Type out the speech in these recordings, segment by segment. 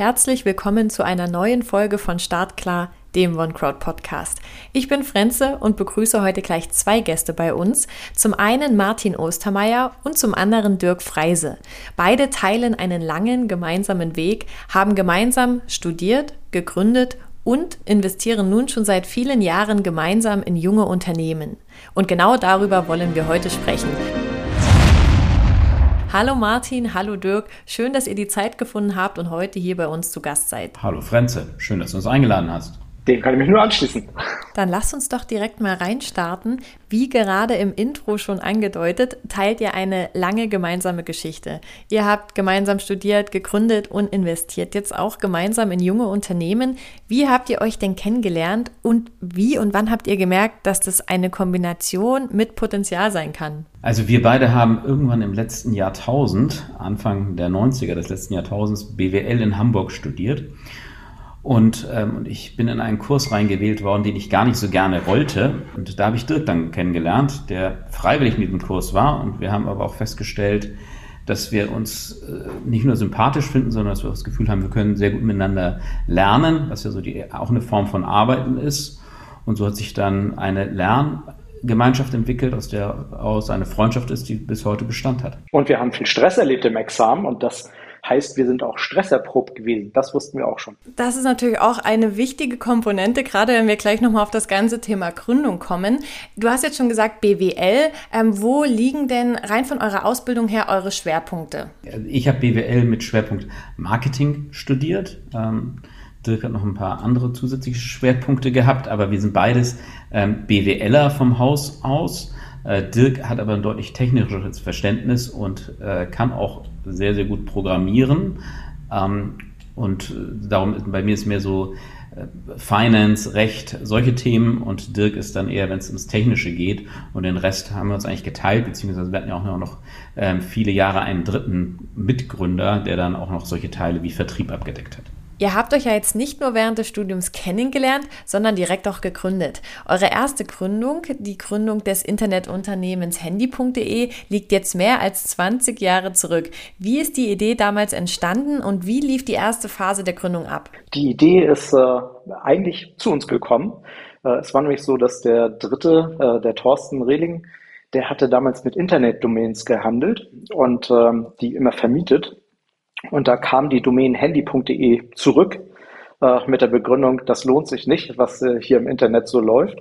Herzlich willkommen zu einer neuen Folge von Startklar, dem OneCrowd Podcast. Ich bin Frenze und begrüße heute gleich zwei Gäste bei uns. Zum einen Martin Ostermeier und zum anderen Dirk Freise. Beide teilen einen langen gemeinsamen Weg, haben gemeinsam studiert, gegründet und investieren nun schon seit vielen Jahren gemeinsam in junge Unternehmen. Und genau darüber wollen wir heute sprechen. Hallo Martin, hallo Dirk, schön, dass ihr die Zeit gefunden habt und heute hier bei uns zu Gast seid. Hallo Frenze, schön, dass du uns eingeladen hast. Dem kann ich mich nur anschließen. Dann lasst uns doch direkt mal reinstarten. Wie gerade im Intro schon angedeutet, teilt ihr eine lange gemeinsame Geschichte. Ihr habt gemeinsam studiert, gegründet und investiert jetzt auch gemeinsam in junge Unternehmen. Wie habt ihr euch denn kennengelernt und wie und wann habt ihr gemerkt, dass das eine Kombination mit Potenzial sein kann? Also wir beide haben irgendwann im letzten Jahrtausend, Anfang der 90er des letzten Jahrtausends, BWL in Hamburg studiert. Und, ähm, und ich bin in einen Kurs reingewählt worden, den ich gar nicht so gerne wollte. Und da habe ich Dirk dann kennengelernt, der freiwillig mit dem Kurs war. Und wir haben aber auch festgestellt, dass wir uns äh, nicht nur sympathisch finden, sondern dass wir das Gefühl haben, wir können sehr gut miteinander lernen, was ja so die, auch eine Form von Arbeiten ist. Und so hat sich dann eine Lerngemeinschaft entwickelt, aus der aus eine Freundschaft ist, die bis heute Bestand hat. Und wir haben viel Stress erlebt im Examen und das Heißt, wir sind auch stresserprobt gewesen. Das wussten wir auch schon. Das ist natürlich auch eine wichtige Komponente, gerade wenn wir gleich nochmal auf das ganze Thema Gründung kommen. Du hast jetzt schon gesagt BWL. Ähm, wo liegen denn rein von eurer Ausbildung her eure Schwerpunkte? Ich habe BWL mit Schwerpunkt Marketing studiert. Ähm, Dirk hat noch ein paar andere zusätzliche Schwerpunkte gehabt, aber wir sind beides ähm, BWLer vom Haus aus. Äh, Dirk hat aber ein deutlich technischeres Verständnis und äh, kann auch sehr, sehr gut programmieren. Ähm, und äh, darum bei mir ist mehr so Finance, Recht, solche Themen und Dirk ist dann eher, wenn es ums Technische geht und den Rest haben wir uns eigentlich geteilt, beziehungsweise wir hatten ja auch noch ähm, viele Jahre einen dritten Mitgründer, der dann auch noch solche Teile wie Vertrieb abgedeckt hat. Ihr habt euch ja jetzt nicht nur während des Studiums kennengelernt, sondern direkt auch gegründet. Eure erste Gründung, die Gründung des Internetunternehmens handy.de, liegt jetzt mehr als 20 Jahre zurück. Wie ist die Idee damals entstanden und wie lief die erste Phase der Gründung ab? Die Idee ist äh, eigentlich zu uns gekommen. Äh, es war nämlich so, dass der dritte, äh, der Thorsten Rehling, der hatte damals mit Internetdomains gehandelt und ähm, die immer vermietet und da kam die Domain handy.de zurück äh, mit der Begründung, das lohnt sich nicht, was äh, hier im Internet so läuft.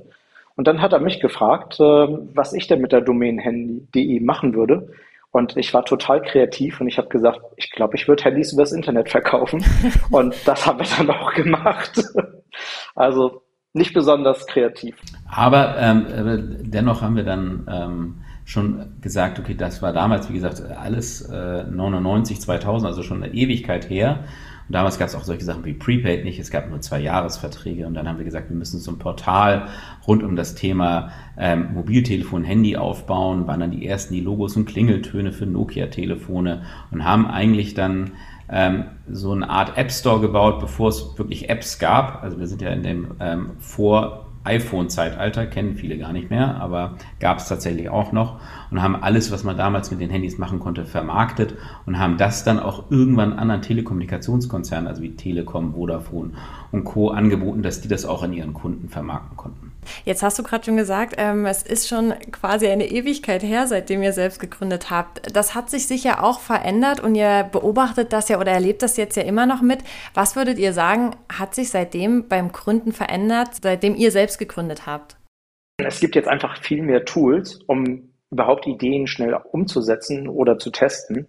Und dann hat er mich gefragt, äh, was ich denn mit der Domain handy.de machen würde. Und ich war total kreativ und ich habe gesagt, ich glaube, ich würde Handys übers Internet verkaufen. und das haben wir dann auch gemacht. also nicht besonders kreativ. Aber ähm, dennoch haben wir dann ähm, schon gesagt, okay, das war damals, wie gesagt, alles äh, 99, 2000, also schon eine Ewigkeit her. Und damals gab es auch solche Sachen wie Prepaid nicht, es gab nur zwei Jahresverträge und dann haben wir gesagt, wir müssen so ein Portal rund um das Thema ähm, Mobiltelefon, Handy aufbauen, waren dann die ersten, die Logos und Klingeltöne für Nokia-Telefone und haben eigentlich dann ähm, so eine Art App Store gebaut, bevor es wirklich Apps gab. Also wir sind ja in dem ähm, Vor- iPhone-Zeitalter, kennen viele gar nicht mehr, aber gab es tatsächlich auch noch und haben alles, was man damals mit den Handys machen konnte, vermarktet und haben das dann auch irgendwann anderen Telekommunikationskonzernen, also wie Telekom, Vodafone und Co. angeboten, dass die das auch an ihren Kunden vermarkten konnten. Jetzt hast du gerade schon gesagt, ähm, es ist schon quasi eine Ewigkeit her, seitdem ihr selbst gegründet habt. Das hat sich sicher auch verändert und ihr beobachtet das ja oder erlebt das jetzt ja immer noch mit. Was würdet ihr sagen, hat sich seitdem beim Gründen verändert, seitdem ihr selbst gegründet habt? Es gibt jetzt einfach viel mehr Tools, um überhaupt Ideen schnell umzusetzen oder zu testen.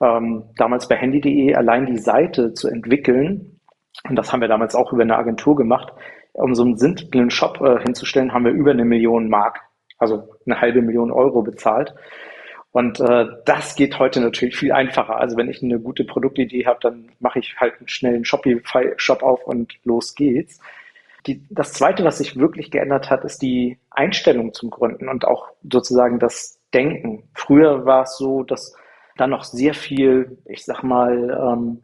Ähm, damals bei handy.de allein die Seite zu entwickeln, und das haben wir damals auch über eine Agentur gemacht, um so einen simplen Shop äh, hinzustellen, haben wir über eine Million Mark, also eine halbe Million Euro bezahlt. Und äh, das geht heute natürlich viel einfacher. Also wenn ich eine gute Produktidee habe, dann mache ich halt einen schnellen Shopify-Shop auf und los geht's. Die, das Zweite, was sich wirklich geändert hat, ist die Einstellung zum Gründen und auch sozusagen das Denken. Früher war es so, dass da noch sehr viel, ich sag mal, ähm,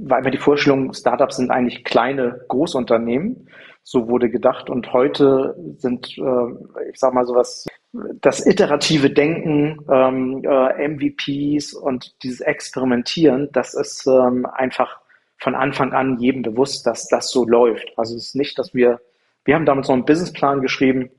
war immer die Vorstellung, Startups sind eigentlich kleine Großunternehmen. So wurde gedacht. Und heute sind, äh, ich sag mal sowas, das iterative Denken, ähm, äh, MVPs und dieses Experimentieren, das ist ähm, einfach von Anfang an jedem bewusst, dass das so läuft. Also es ist nicht, dass wir, wir haben damals noch einen Businessplan geschrieben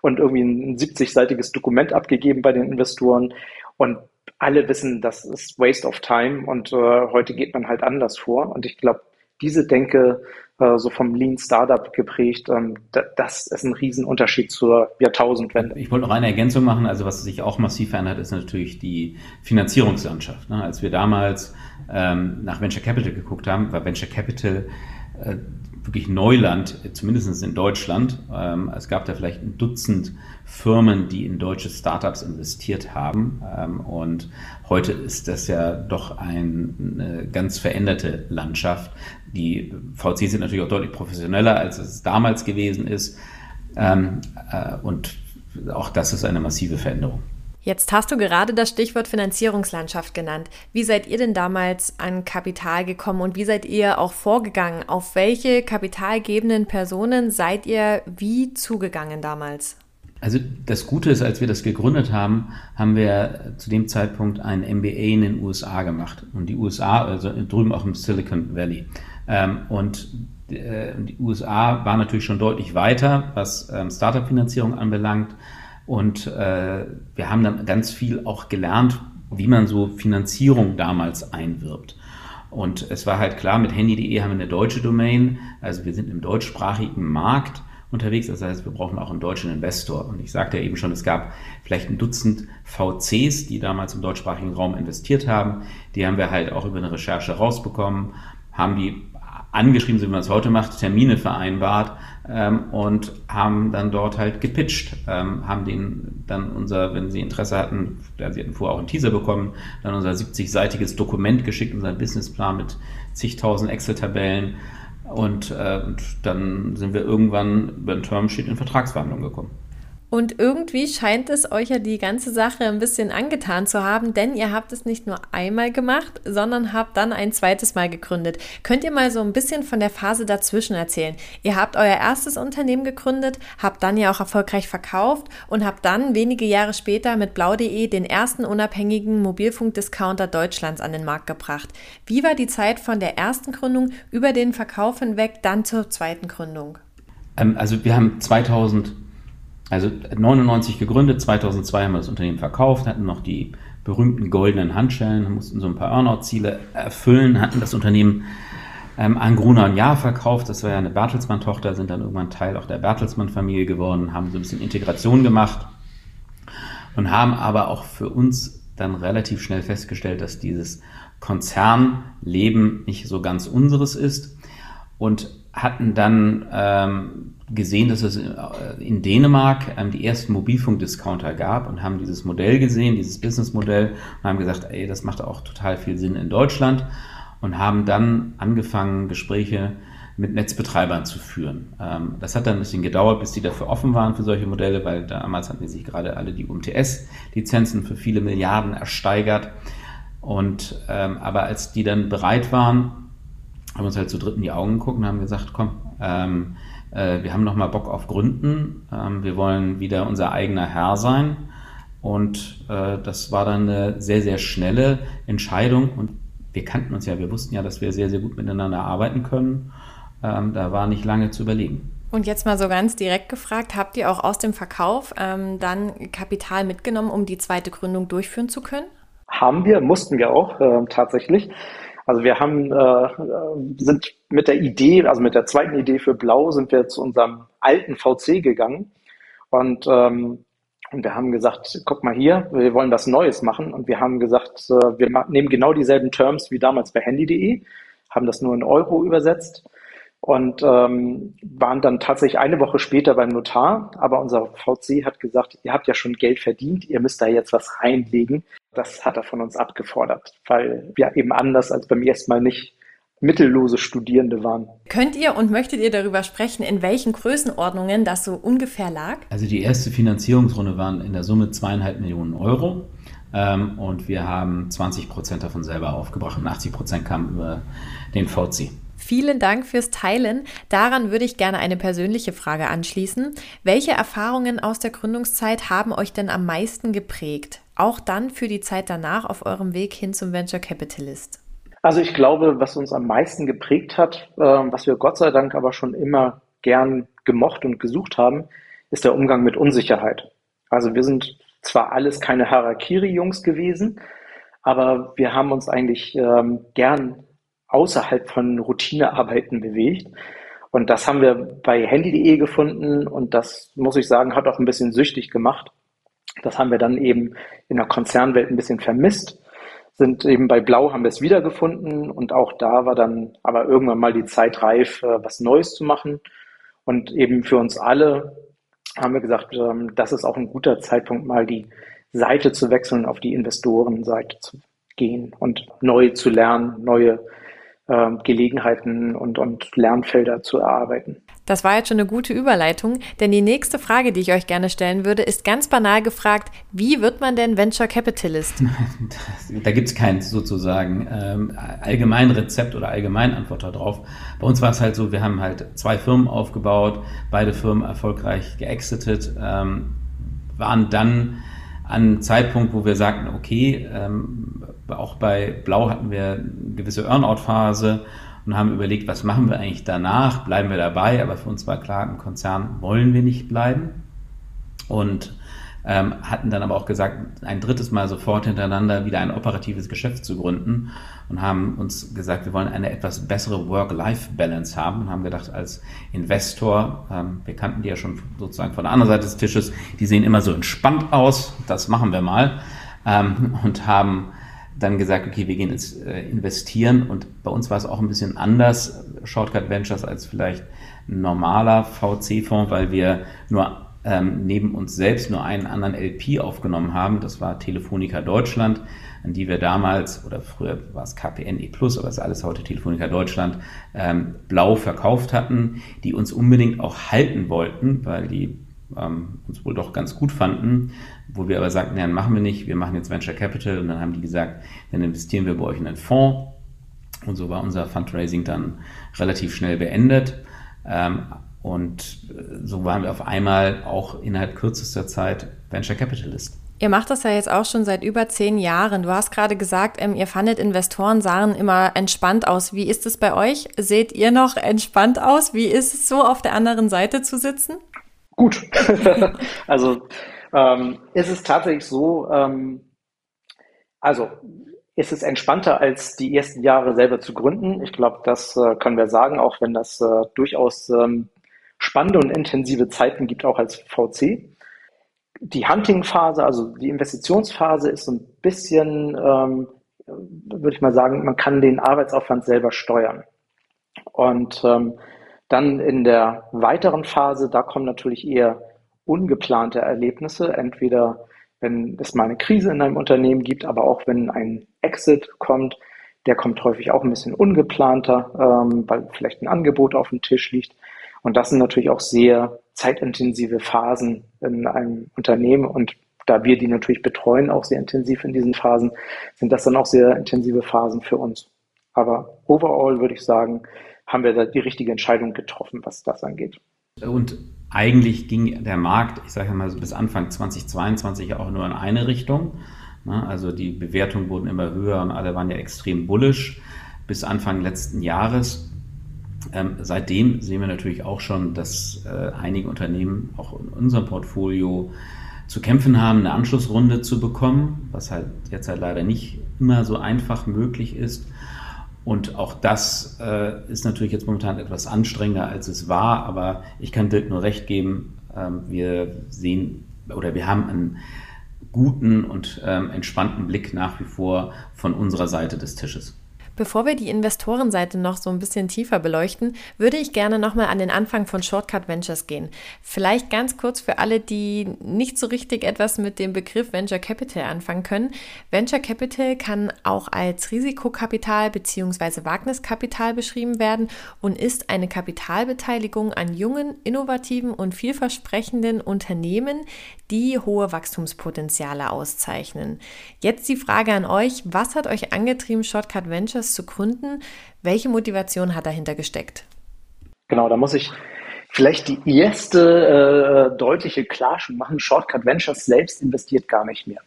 und irgendwie ein 70-seitiges Dokument abgegeben bei den Investoren und alle wissen, das ist Waste of Time und äh, heute geht man halt anders vor. Und ich glaube, diese Denke, äh, so vom Lean Startup geprägt, ähm, das ist ein Riesenunterschied zur Jahrtausendwende. Ich wollte noch eine Ergänzung machen. Also was sich auch massiv verändert, ist natürlich die Finanzierungslandschaft. Ne? Als wir damals ähm, nach Venture Capital geguckt haben, war Venture Capital äh, wirklich Neuland, zumindest in Deutschland. Ähm, es gab da vielleicht ein Dutzend Firmen, die in deutsche Startups investiert haben. Ähm, und heute ist das ja doch eine ganz veränderte Landschaft. Die VCs sind natürlich auch deutlich professioneller, als es damals gewesen ist. Ähm, äh, und auch das ist eine massive Veränderung. Jetzt hast du gerade das Stichwort Finanzierungslandschaft genannt. Wie seid ihr denn damals an Kapital gekommen und wie seid ihr auch vorgegangen? Auf welche kapitalgebenden Personen seid ihr wie zugegangen damals? Also das Gute ist, als wir das gegründet haben, haben wir zu dem Zeitpunkt ein MBA in den USA gemacht. Und die USA, also drüben auch im Silicon Valley. Ähm, und äh, die USA war natürlich schon deutlich weiter, was ähm, Startup-Finanzierung anbelangt und äh, wir haben dann ganz viel auch gelernt, wie man so Finanzierung damals einwirbt. Und es war halt klar, mit handy.de haben wir eine deutsche Domain, also wir sind im deutschsprachigen Markt unterwegs, das heißt, wir brauchen auch einen deutschen Investor. Und ich sagte ja eben schon, es gab vielleicht ein Dutzend VCs, die damals im deutschsprachigen Raum investiert haben. Die haben wir halt auch über eine Recherche rausbekommen, haben die angeschrieben, so wie man es heute macht, Termine vereinbart ähm, und haben dann dort halt gepitcht, ähm, haben denen dann unser, wenn sie Interesse hatten, ja, sie hatten vorher auch einen Teaser bekommen, dann unser 70-seitiges Dokument geschickt, unseren Businessplan mit zigtausend Excel-Tabellen und, äh, und dann sind wir irgendwann über ein Termsheet in Vertragsverhandlungen gekommen. Und irgendwie scheint es euch ja die ganze Sache ein bisschen angetan zu haben, denn ihr habt es nicht nur einmal gemacht, sondern habt dann ein zweites Mal gegründet. Könnt ihr mal so ein bisschen von der Phase dazwischen erzählen? Ihr habt euer erstes Unternehmen gegründet, habt dann ja auch erfolgreich verkauft und habt dann wenige Jahre später mit blau.de den ersten unabhängigen Mobilfunkdiscounter Deutschlands an den Markt gebracht. Wie war die Zeit von der ersten Gründung über den Verkauf hinweg dann zur zweiten Gründung? Ähm, also wir haben 2000 also 99 gegründet, 2002 haben wir das Unternehmen verkauft, hatten noch die berühmten goldenen Handschellen, mussten so ein paar Earnout-Ziele erfüllen, hatten das Unternehmen ähm, an Gruner und Jahr verkauft. Das war ja eine Bertelsmann-Tochter, sind dann irgendwann Teil auch der Bertelsmann-Familie geworden, haben so ein bisschen Integration gemacht und haben aber auch für uns dann relativ schnell festgestellt, dass dieses Konzernleben nicht so ganz unseres ist und hatten dann ähm, gesehen, dass es in Dänemark ähm, die ersten Mobilfunkdiscounter gab und haben dieses Modell gesehen, dieses Businessmodell und haben gesagt, ey, das macht auch total viel Sinn in Deutschland und haben dann angefangen, Gespräche mit Netzbetreibern zu führen. Ähm, das hat dann ein bisschen gedauert, bis die dafür offen waren für solche Modelle, weil damals hatten die sich gerade alle die UMTS-Lizenzen für viele Milliarden ersteigert. Und ähm, aber als die dann bereit waren, haben wir uns halt zu dritt in die Augen geguckt und haben gesagt, komm, äh, wir haben nochmal Bock auf Gründen, ähm, wir wollen wieder unser eigener Herr sein. Und äh, das war dann eine sehr, sehr schnelle Entscheidung. Und wir kannten uns ja, wir wussten ja, dass wir sehr, sehr gut miteinander arbeiten können. Ähm, da war nicht lange zu überlegen. Und jetzt mal so ganz direkt gefragt, habt ihr auch aus dem Verkauf ähm, dann Kapital mitgenommen, um die zweite Gründung durchführen zu können? Haben wir, mussten wir auch äh, tatsächlich. Also wir haben, äh, sind mit der Idee, also mit der zweiten Idee für Blau, sind wir zu unserem alten VC gegangen. Und, ähm, und wir haben gesagt, guck mal hier, wir wollen was Neues machen. Und wir haben gesagt, äh, wir nehmen genau dieselben Terms wie damals bei handy.de, haben das nur in Euro übersetzt und ähm, waren dann tatsächlich eine Woche später beim Notar. Aber unser VC hat gesagt, ihr habt ja schon Geld verdient, ihr müsst da jetzt was reinlegen. Das hat er von uns abgefordert, weil wir eben anders als beim ersten Mal nicht mittellose Studierende waren. Könnt ihr und möchtet ihr darüber sprechen, in welchen Größenordnungen das so ungefähr lag? Also die erste Finanzierungsrunde waren in der Summe zweieinhalb Millionen Euro. Ähm, und wir haben 20 Prozent davon selber aufgebracht und 80 Prozent kamen über den VC. Vielen Dank fürs Teilen. Daran würde ich gerne eine persönliche Frage anschließen. Welche Erfahrungen aus der Gründungszeit haben euch denn am meisten geprägt? Auch dann für die Zeit danach auf eurem Weg hin zum Venture Capitalist? Also ich glaube, was uns am meisten geprägt hat, äh, was wir Gott sei Dank aber schon immer gern gemocht und gesucht haben, ist der Umgang mit Unsicherheit. Also wir sind zwar alles keine Harakiri-Jungs gewesen, aber wir haben uns eigentlich ähm, gern außerhalb von Routinearbeiten bewegt. Und das haben wir bei handy.de gefunden und das, muss ich sagen, hat auch ein bisschen süchtig gemacht. Das haben wir dann eben in der Konzernwelt ein bisschen vermisst, sind eben bei Blau haben wir es wiedergefunden und auch da war dann aber irgendwann mal die Zeit reif, äh, was Neues zu machen. Und eben für uns alle haben wir gesagt, ähm, das ist auch ein guter Zeitpunkt, mal die Seite zu wechseln, auf die Investorenseite zu gehen und neu zu lernen, neue Gelegenheiten und, und Lernfelder zu erarbeiten. Das war jetzt schon eine gute Überleitung, denn die nächste Frage, die ich euch gerne stellen würde, ist ganz banal gefragt, wie wird man denn Venture Capitalist? Da gibt es kein sozusagen ähm, allgemein Rezept oder allgemein Antwort darauf. Bei uns war es halt so, wir haben halt zwei Firmen aufgebaut, beide Firmen erfolgreich geexitet, ähm, waren dann an einem Zeitpunkt, wo wir sagten, okay, ähm, auch bei Blau hatten wir eine gewisse Earnout-Phase und haben überlegt, was machen wir eigentlich danach? Bleiben wir dabei? Aber für uns war klar, im Konzern wollen wir nicht bleiben. Und ähm, hatten dann aber auch gesagt, ein drittes Mal sofort hintereinander wieder ein operatives Geschäft zu gründen und haben uns gesagt, wir wollen eine etwas bessere Work-Life-Balance haben und haben gedacht, als Investor, ähm, wir kannten die ja schon sozusagen von der anderen Seite des Tisches, die sehen immer so entspannt aus, das machen wir mal ähm, und haben dann gesagt, okay, wir gehen jetzt äh, investieren und bei uns war es auch ein bisschen anders, Shortcut Ventures, als vielleicht ein normaler VC-Fonds, weil wir nur ähm, neben uns selbst nur einen anderen LP aufgenommen haben. Das war Telefonica Deutschland, an die wir damals, oder früher war es KPNE Plus, aber es ist alles heute Telefonica Deutschland, ähm, blau verkauft hatten, die uns unbedingt auch halten wollten, weil die ähm, uns wohl doch ganz gut fanden, wo wir aber sagten, ja, machen wir nicht, wir machen jetzt Venture Capital. Und dann haben die gesagt, dann investieren wir bei euch in einen Fonds. Und so war unser Fundraising dann relativ schnell beendet. Ähm, und so waren wir auf einmal auch innerhalb kürzester Zeit Venture Capitalist. Ihr macht das ja jetzt auch schon seit über zehn Jahren. Du hast gerade gesagt, ähm, ihr fandet Investoren sahen immer entspannt aus. Wie ist es bei euch? Seht ihr noch entspannt aus? Wie ist es so, auf der anderen Seite zu sitzen? Gut. also ähm, ist es tatsächlich so, ähm, also ist es entspannter als die ersten Jahre selber zu gründen. Ich glaube, das äh, können wir sagen, auch wenn das äh, durchaus ähm, spannende und intensive Zeiten gibt, auch als VC. Die Hunting-Phase, also die Investitionsphase ist so ein bisschen, ähm, würde ich mal sagen, man kann den Arbeitsaufwand selber steuern. Und ähm, dann in der weiteren Phase, da kommen natürlich eher ungeplante Erlebnisse, entweder wenn es mal eine Krise in einem Unternehmen gibt, aber auch wenn ein Exit kommt, der kommt häufig auch ein bisschen ungeplanter, ähm, weil vielleicht ein Angebot auf dem Tisch liegt. Und das sind natürlich auch sehr zeitintensive Phasen in einem Unternehmen. Und da wir die natürlich betreuen, auch sehr intensiv in diesen Phasen, sind das dann auch sehr intensive Phasen für uns. Aber overall würde ich sagen, haben wir da die richtige Entscheidung getroffen, was das angeht. Und eigentlich ging der Markt, ich sage mal bis Anfang 2022 auch nur in eine Richtung. Ne? Also die Bewertungen wurden immer höher und alle waren ja extrem bullish bis Anfang letzten Jahres. Ähm, seitdem sehen wir natürlich auch schon, dass äh, einige Unternehmen auch in unserem Portfolio zu kämpfen haben, eine Anschlussrunde zu bekommen, was halt derzeit leider nicht immer so einfach möglich ist. Und auch das äh, ist natürlich jetzt momentan etwas anstrengender, als es war, aber ich kann Dirk nur recht geben. Ähm, wir sehen oder wir haben einen guten und ähm, entspannten Blick nach wie vor von unserer Seite des Tisches. Bevor wir die Investorenseite noch so ein bisschen tiefer beleuchten, würde ich gerne nochmal an den Anfang von Shortcut Ventures gehen. Vielleicht ganz kurz für alle, die nicht so richtig etwas mit dem Begriff Venture Capital anfangen können. Venture Capital kann auch als Risikokapital bzw. Wagniskapital beschrieben werden und ist eine Kapitalbeteiligung an jungen, innovativen und vielversprechenden Unternehmen, die hohe Wachstumspotenziale auszeichnen. Jetzt die Frage an euch, was hat euch angetrieben, Shortcut Ventures zu gründen? Welche Motivation hat dahinter gesteckt? Genau, da muss ich vielleicht die erste äh, deutliche Klarstellung machen. Shortcut Ventures selbst investiert gar nicht mehr.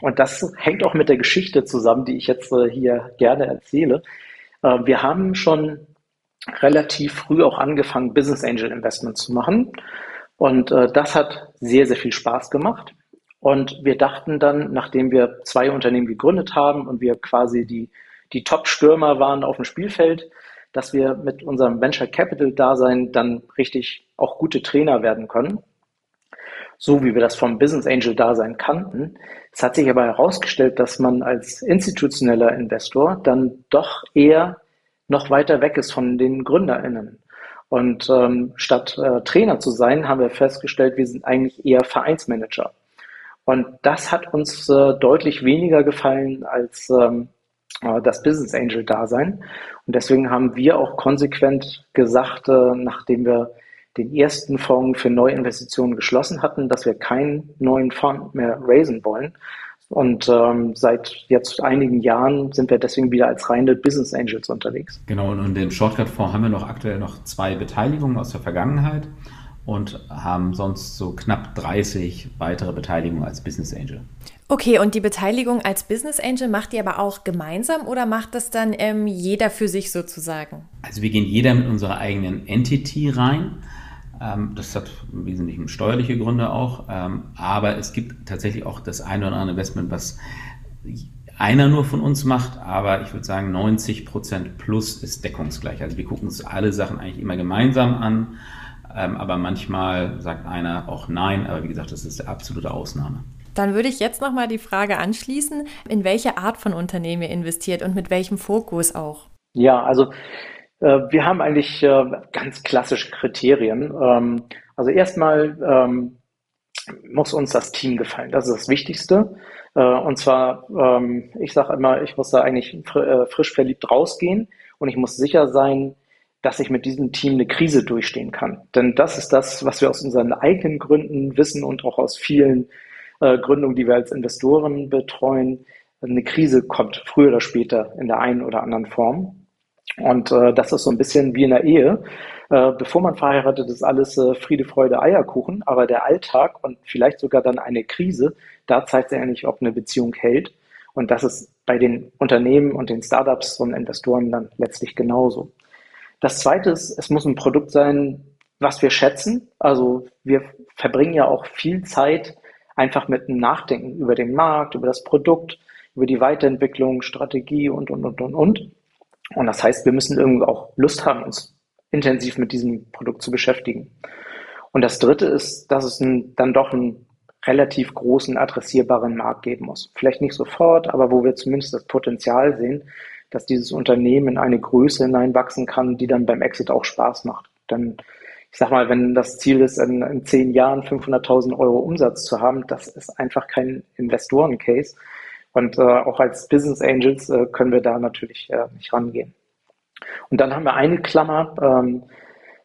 Und das hängt auch mit der Geschichte zusammen, die ich jetzt äh, hier gerne erzähle. Äh, wir haben schon relativ früh auch angefangen, Business Angel Investments zu machen. Und äh, das hat sehr, sehr viel Spaß gemacht. Und wir dachten dann, nachdem wir zwei Unternehmen gegründet haben und wir quasi die, die Top-Stürmer waren auf dem Spielfeld, dass wir mit unserem Venture Capital Dasein dann richtig auch gute Trainer werden können. So wie wir das vom Business Angel Dasein kannten. Es hat sich aber herausgestellt, dass man als institutioneller Investor dann doch eher noch weiter weg ist von den GründerInnen. Und ähm, statt äh, Trainer zu sein, haben wir festgestellt, wir sind eigentlich eher Vereinsmanager. Und das hat uns äh, deutlich weniger gefallen als ähm, äh, das Business Angel Dasein. Und deswegen haben wir auch konsequent gesagt, äh, nachdem wir den ersten Fonds für Neuinvestitionen geschlossen hatten, dass wir keinen neuen Fonds mehr raisen wollen. Und ähm, seit jetzt einigen Jahren sind wir deswegen wieder als reine Business Angels unterwegs. Genau, und in dem Shortcut-Fonds haben wir noch aktuell noch zwei Beteiligungen aus der Vergangenheit und haben sonst so knapp 30 weitere Beteiligungen als Business Angel. Okay, und die Beteiligung als Business Angel macht ihr aber auch gemeinsam oder macht das dann ähm, jeder für sich sozusagen? Also wir gehen jeder mit unserer eigenen Entity rein. Ähm, das hat im Wesentlichen steuerliche Gründe auch. Ähm, aber es gibt tatsächlich auch das eine oder andere Investment, was einer nur von uns macht, aber ich würde sagen 90 Prozent plus ist deckungsgleich. Also wir gucken uns alle Sachen eigentlich immer gemeinsam an ähm, aber manchmal sagt einer auch nein, aber wie gesagt, das ist eine absolute Ausnahme. Dann würde ich jetzt nochmal die Frage anschließen, in welche Art von Unternehmen ihr investiert und mit welchem Fokus auch? Ja, also äh, wir haben eigentlich äh, ganz klassische Kriterien. Ähm, also erstmal ähm, muss uns das Team gefallen. Das ist das Wichtigste. Äh, und zwar, ähm, ich sage immer, ich muss da eigentlich fr äh, frisch verliebt rausgehen und ich muss sicher sein, dass ich mit diesem Team eine Krise durchstehen kann. Denn das ist das, was wir aus unseren eigenen Gründen wissen und auch aus vielen äh, Gründungen, die wir als Investoren betreuen. Eine Krise kommt früher oder später in der einen oder anderen Form. Und äh, das ist so ein bisschen wie in der Ehe. Äh, bevor man verheiratet ist, alles äh, Friede, Freude, Eierkuchen. Aber der Alltag und vielleicht sogar dann eine Krise, da zeigt sich eigentlich, ob eine Beziehung hält. Und das ist bei den Unternehmen und den Startups und Investoren dann letztlich genauso. Das zweite ist, es muss ein Produkt sein, was wir schätzen. Also wir verbringen ja auch viel Zeit einfach mit dem Nachdenken über den Markt, über das Produkt, über die Weiterentwicklung, Strategie und, und, und, und, und. Und das heißt, wir müssen irgendwie auch Lust haben, uns intensiv mit diesem Produkt zu beschäftigen. Und das dritte ist, dass es ein, dann doch einen relativ großen adressierbaren Markt geben muss. Vielleicht nicht sofort, aber wo wir zumindest das Potenzial sehen, dass dieses Unternehmen in eine Größe hineinwachsen kann, die dann beim Exit auch Spaß macht. Dann, ich sag mal, wenn das Ziel ist, in, in zehn Jahren 500.000 Euro Umsatz zu haben, das ist einfach kein Investoren-Case. Und äh, auch als Business Angels äh, können wir da natürlich äh, nicht rangehen. Und dann haben wir eine Klammer, ähm,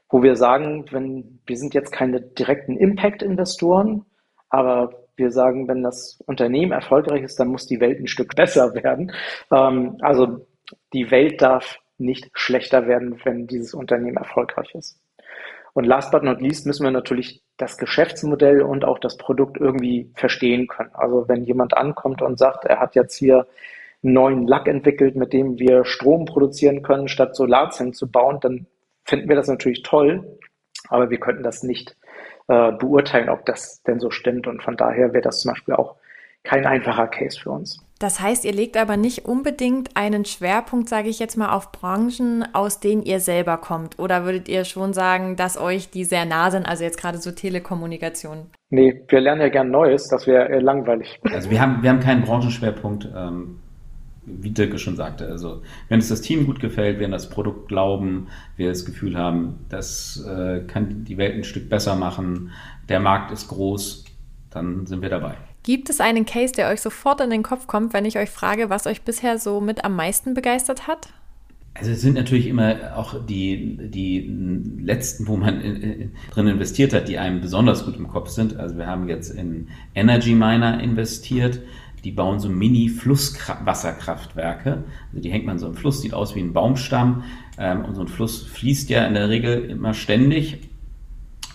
wo wir sagen, wenn wir sind jetzt keine direkten Impact-Investoren, aber wir sagen, wenn das Unternehmen erfolgreich ist, dann muss die Welt ein Stück besser werden. Ähm, also die Welt darf nicht schlechter werden, wenn dieses Unternehmen erfolgreich ist. Und last but not least müssen wir natürlich das Geschäftsmodell und auch das Produkt irgendwie verstehen können. Also wenn jemand ankommt und sagt, er hat jetzt hier einen neuen Lack entwickelt, mit dem wir Strom produzieren können, statt Solarzellen zu bauen, dann finden wir das natürlich toll, aber wir könnten das nicht äh, beurteilen, ob das denn so stimmt. Und von daher wäre das zum Beispiel auch kein einfacher Case für uns. Das heißt, ihr legt aber nicht unbedingt einen Schwerpunkt, sage ich jetzt mal, auf Branchen, aus denen ihr selber kommt. Oder würdet ihr schon sagen, dass euch die sehr nah sind, also jetzt gerade so Telekommunikation? Nee, wir lernen ja gern Neues, das wäre langweilig. Also wir haben, wir haben keinen Branchenschwerpunkt, ähm, wie Dirk schon sagte. Also wenn es das Team gut gefällt, wir an das Produkt glauben, wir das Gefühl haben, das äh, kann die Welt ein Stück besser machen, der Markt ist groß, dann sind wir dabei. Gibt es einen Case, der euch sofort in den Kopf kommt, wenn ich euch frage, was euch bisher so mit am meisten begeistert hat? Also es sind natürlich immer auch die, die letzten, wo man in, in, drin investiert hat, die einem besonders gut im Kopf sind. Also wir haben jetzt in Energy Miner investiert. Die bauen so Mini-Flusswasserkraftwerke. Also die hängt man so im Fluss, sieht aus wie ein Baumstamm. Ähm, und so ein Fluss fließt ja in der Regel immer ständig.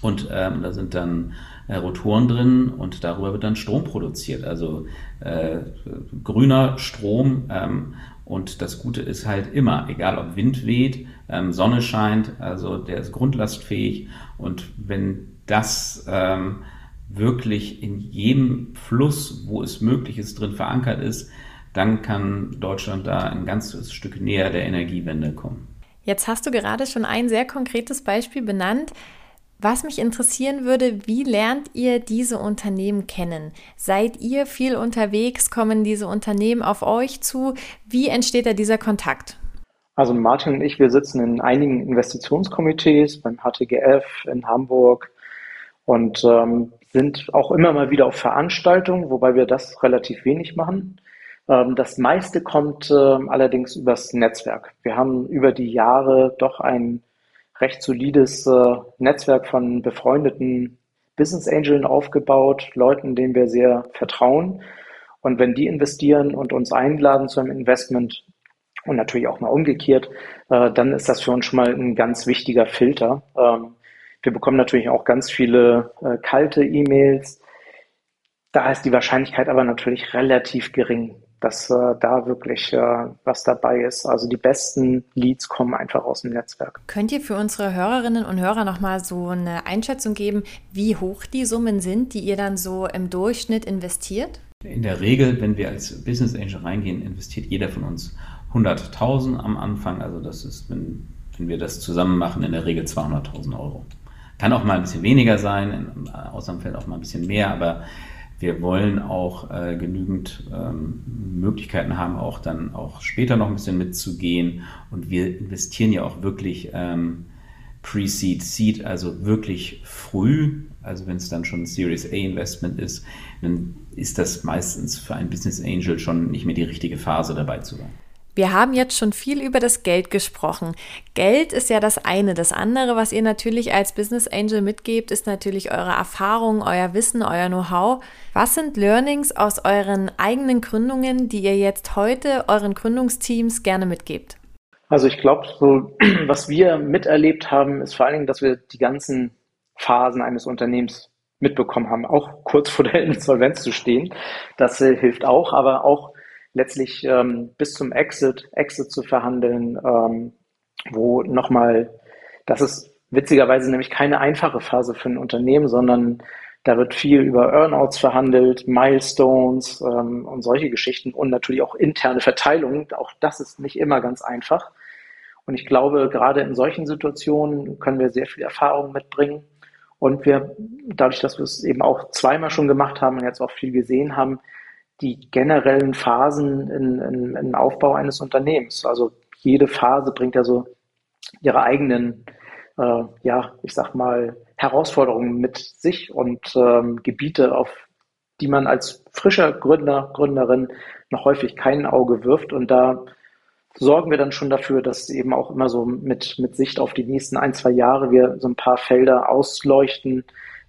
Und ähm, da sind dann äh, Rotoren drin und darüber wird dann Strom produziert. Also äh, grüner Strom. Ähm, und das Gute ist halt immer, egal ob Wind weht, ähm, Sonne scheint, also der ist grundlastfähig. Und wenn das ähm, wirklich in jedem Fluss, wo es möglich ist, drin verankert ist, dann kann Deutschland da ein ganzes Stück näher der Energiewende kommen. Jetzt hast du gerade schon ein sehr konkretes Beispiel benannt. Was mich interessieren würde, wie lernt ihr diese Unternehmen kennen? Seid ihr viel unterwegs? Kommen diese Unternehmen auf euch zu? Wie entsteht da dieser Kontakt? Also Martin und ich, wir sitzen in einigen Investitionskomitees beim HTGF in Hamburg und ähm, sind auch immer mal wieder auf Veranstaltungen, wobei wir das relativ wenig machen. Ähm, das meiste kommt äh, allerdings übers Netzwerk. Wir haben über die Jahre doch ein recht solides äh, Netzwerk von befreundeten Business Angeln aufgebaut, Leuten, denen wir sehr vertrauen. Und wenn die investieren und uns einladen zu einem Investment und natürlich auch mal umgekehrt, äh, dann ist das für uns schon mal ein ganz wichtiger Filter. Ähm, wir bekommen natürlich auch ganz viele äh, kalte E-Mails. Da ist die Wahrscheinlichkeit aber natürlich relativ gering, dass äh, da wirklich äh, was dabei ist. Also die besten Leads kommen einfach aus dem Netzwerk. Könnt ihr für unsere Hörerinnen und Hörer nochmal so eine Einschätzung geben, wie hoch die Summen sind, die ihr dann so im Durchschnitt investiert? In der Regel, wenn wir als Business Angel reingehen, investiert jeder von uns 100.000 am Anfang. Also das ist, wenn, wenn wir das zusammen machen, in der Regel 200.000 Euro. Kann auch mal ein bisschen weniger sein, in Ausnahmefällen auch mal ein bisschen mehr, aber wir wollen auch äh, genügend ähm, Möglichkeiten haben, auch dann auch später noch ein bisschen mitzugehen. Und wir investieren ja auch wirklich ähm, Pre-Seed, Seed, also wirklich früh. Also wenn es dann schon ein Series A Investment ist, dann ist das meistens für einen Business Angel schon nicht mehr die richtige Phase dabei zu sein. Wir haben jetzt schon viel über das Geld gesprochen. Geld ist ja das eine. Das andere, was ihr natürlich als Business Angel mitgebt, ist natürlich eure Erfahrung, euer Wissen, euer Know-how. Was sind Learnings aus euren eigenen Gründungen, die ihr jetzt heute euren Gründungsteams gerne mitgebt? Also ich glaube, so, was wir miterlebt haben, ist vor allen Dingen, dass wir die ganzen Phasen eines Unternehmens mitbekommen haben, auch kurz vor der Insolvenz zu stehen. Das äh, hilft auch, aber auch letztlich ähm, bis zum Exit, Exit zu verhandeln, ähm, wo nochmal, das ist witzigerweise nämlich keine einfache Phase für ein Unternehmen, sondern da wird viel über Earnouts verhandelt, Milestones ähm, und solche Geschichten und natürlich auch interne Verteilungen. Auch das ist nicht immer ganz einfach. Und ich glaube, gerade in solchen Situationen können wir sehr viel Erfahrung mitbringen. Und wir, dadurch, dass wir es eben auch zweimal schon gemacht haben und jetzt auch viel gesehen haben, die generellen Phasen in, in, im Aufbau eines Unternehmens. Also jede Phase bringt ja so ihre eigenen, äh, ja, ich sag mal, Herausforderungen mit sich und ähm, Gebiete, auf die man als frischer Gründer, Gründerin noch häufig kein Auge wirft. Und da sorgen wir dann schon dafür, dass eben auch immer so mit, mit Sicht auf die nächsten ein, zwei Jahre wir so ein paar Felder ausleuchten,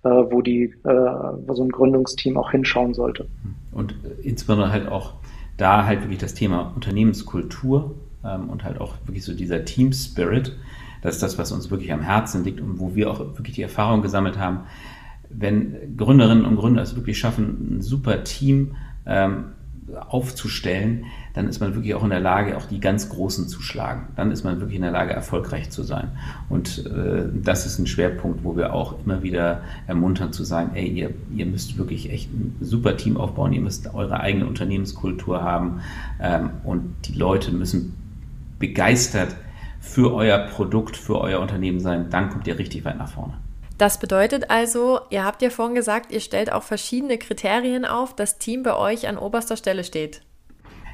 wo die, äh, wo so ein Gründungsteam auch hinschauen sollte. Und äh, insbesondere halt auch da halt wirklich das Thema Unternehmenskultur ähm, und halt auch wirklich so dieser Team Spirit. Das ist das, was uns wirklich am Herzen liegt und wo wir auch wirklich die Erfahrung gesammelt haben, wenn Gründerinnen und Gründer es wirklich schaffen, ein super Team ähm, aufzustellen, dann ist man wirklich auch in der Lage, auch die ganz Großen zu schlagen. Dann ist man wirklich in der Lage, erfolgreich zu sein. Und äh, das ist ein Schwerpunkt, wo wir auch immer wieder ermuntern zu sagen, ey, ihr, ihr müsst wirklich echt ein super Team aufbauen, ihr müsst eure eigene Unternehmenskultur haben ähm, und die Leute müssen begeistert für euer Produkt, für euer Unternehmen sein. Dann kommt ihr richtig weit nach vorne. Das bedeutet also, ihr habt ja vorhin gesagt, ihr stellt auch verschiedene Kriterien auf, dass Team bei euch an oberster Stelle steht.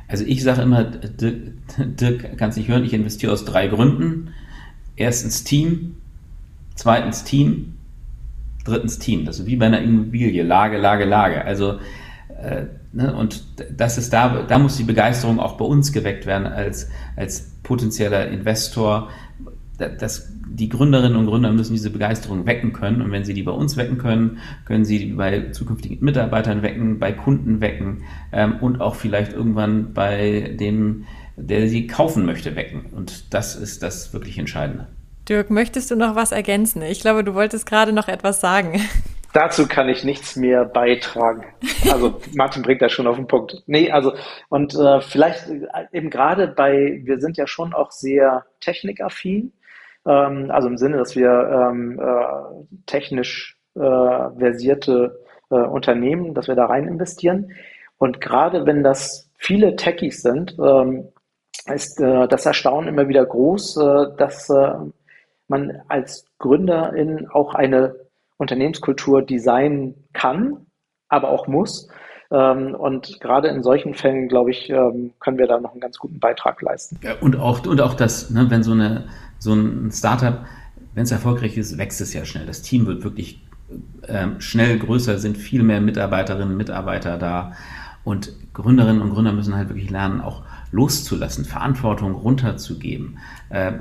Also ich sage immer, Dirk, Dirk kannst nicht hören, ich investiere aus drei Gründen. Erstens Team, zweitens Team, drittens Team. Das ist wie bei einer Immobilie, Lage, Lage, Lage. Also äh, ne, und das ist da, da muss die Begeisterung auch bei uns geweckt werden als, als potenzieller Investor. Das die Gründerinnen und Gründer müssen diese Begeisterung wecken können. Und wenn sie die bei uns wecken können, können sie die bei zukünftigen Mitarbeitern wecken, bei Kunden wecken ähm, und auch vielleicht irgendwann bei dem, der sie kaufen möchte, wecken. Und das ist das wirklich Entscheidende. Dirk, möchtest du noch was ergänzen? Ich glaube, du wolltest gerade noch etwas sagen. Dazu kann ich nichts mehr beitragen. Also Martin bringt das schon auf den Punkt. Nee, also und äh, vielleicht äh, eben gerade bei, wir sind ja schon auch sehr technikaffin, ähm, also im Sinne, dass wir ähm, äh, technisch äh, versierte äh, Unternehmen, dass wir da rein investieren. Und gerade wenn das viele Techies sind, ähm, ist äh, das Erstaunen immer wieder groß, äh, dass äh, man als Gründerin auch eine Unternehmenskultur designen kann, aber auch muss. Ähm, und gerade in solchen Fällen, glaube ich, ähm, können wir da noch einen ganz guten Beitrag leisten. Ja, und auch, und auch das, ne, wenn so, eine, so ein Startup, wenn es erfolgreich ist, wächst es ja schnell. Das Team wird wirklich ähm, schnell größer, sind viel mehr Mitarbeiterinnen und Mitarbeiter da. Und Gründerinnen und Gründer müssen halt wirklich lernen, auch loszulassen, Verantwortung runterzugeben, äh,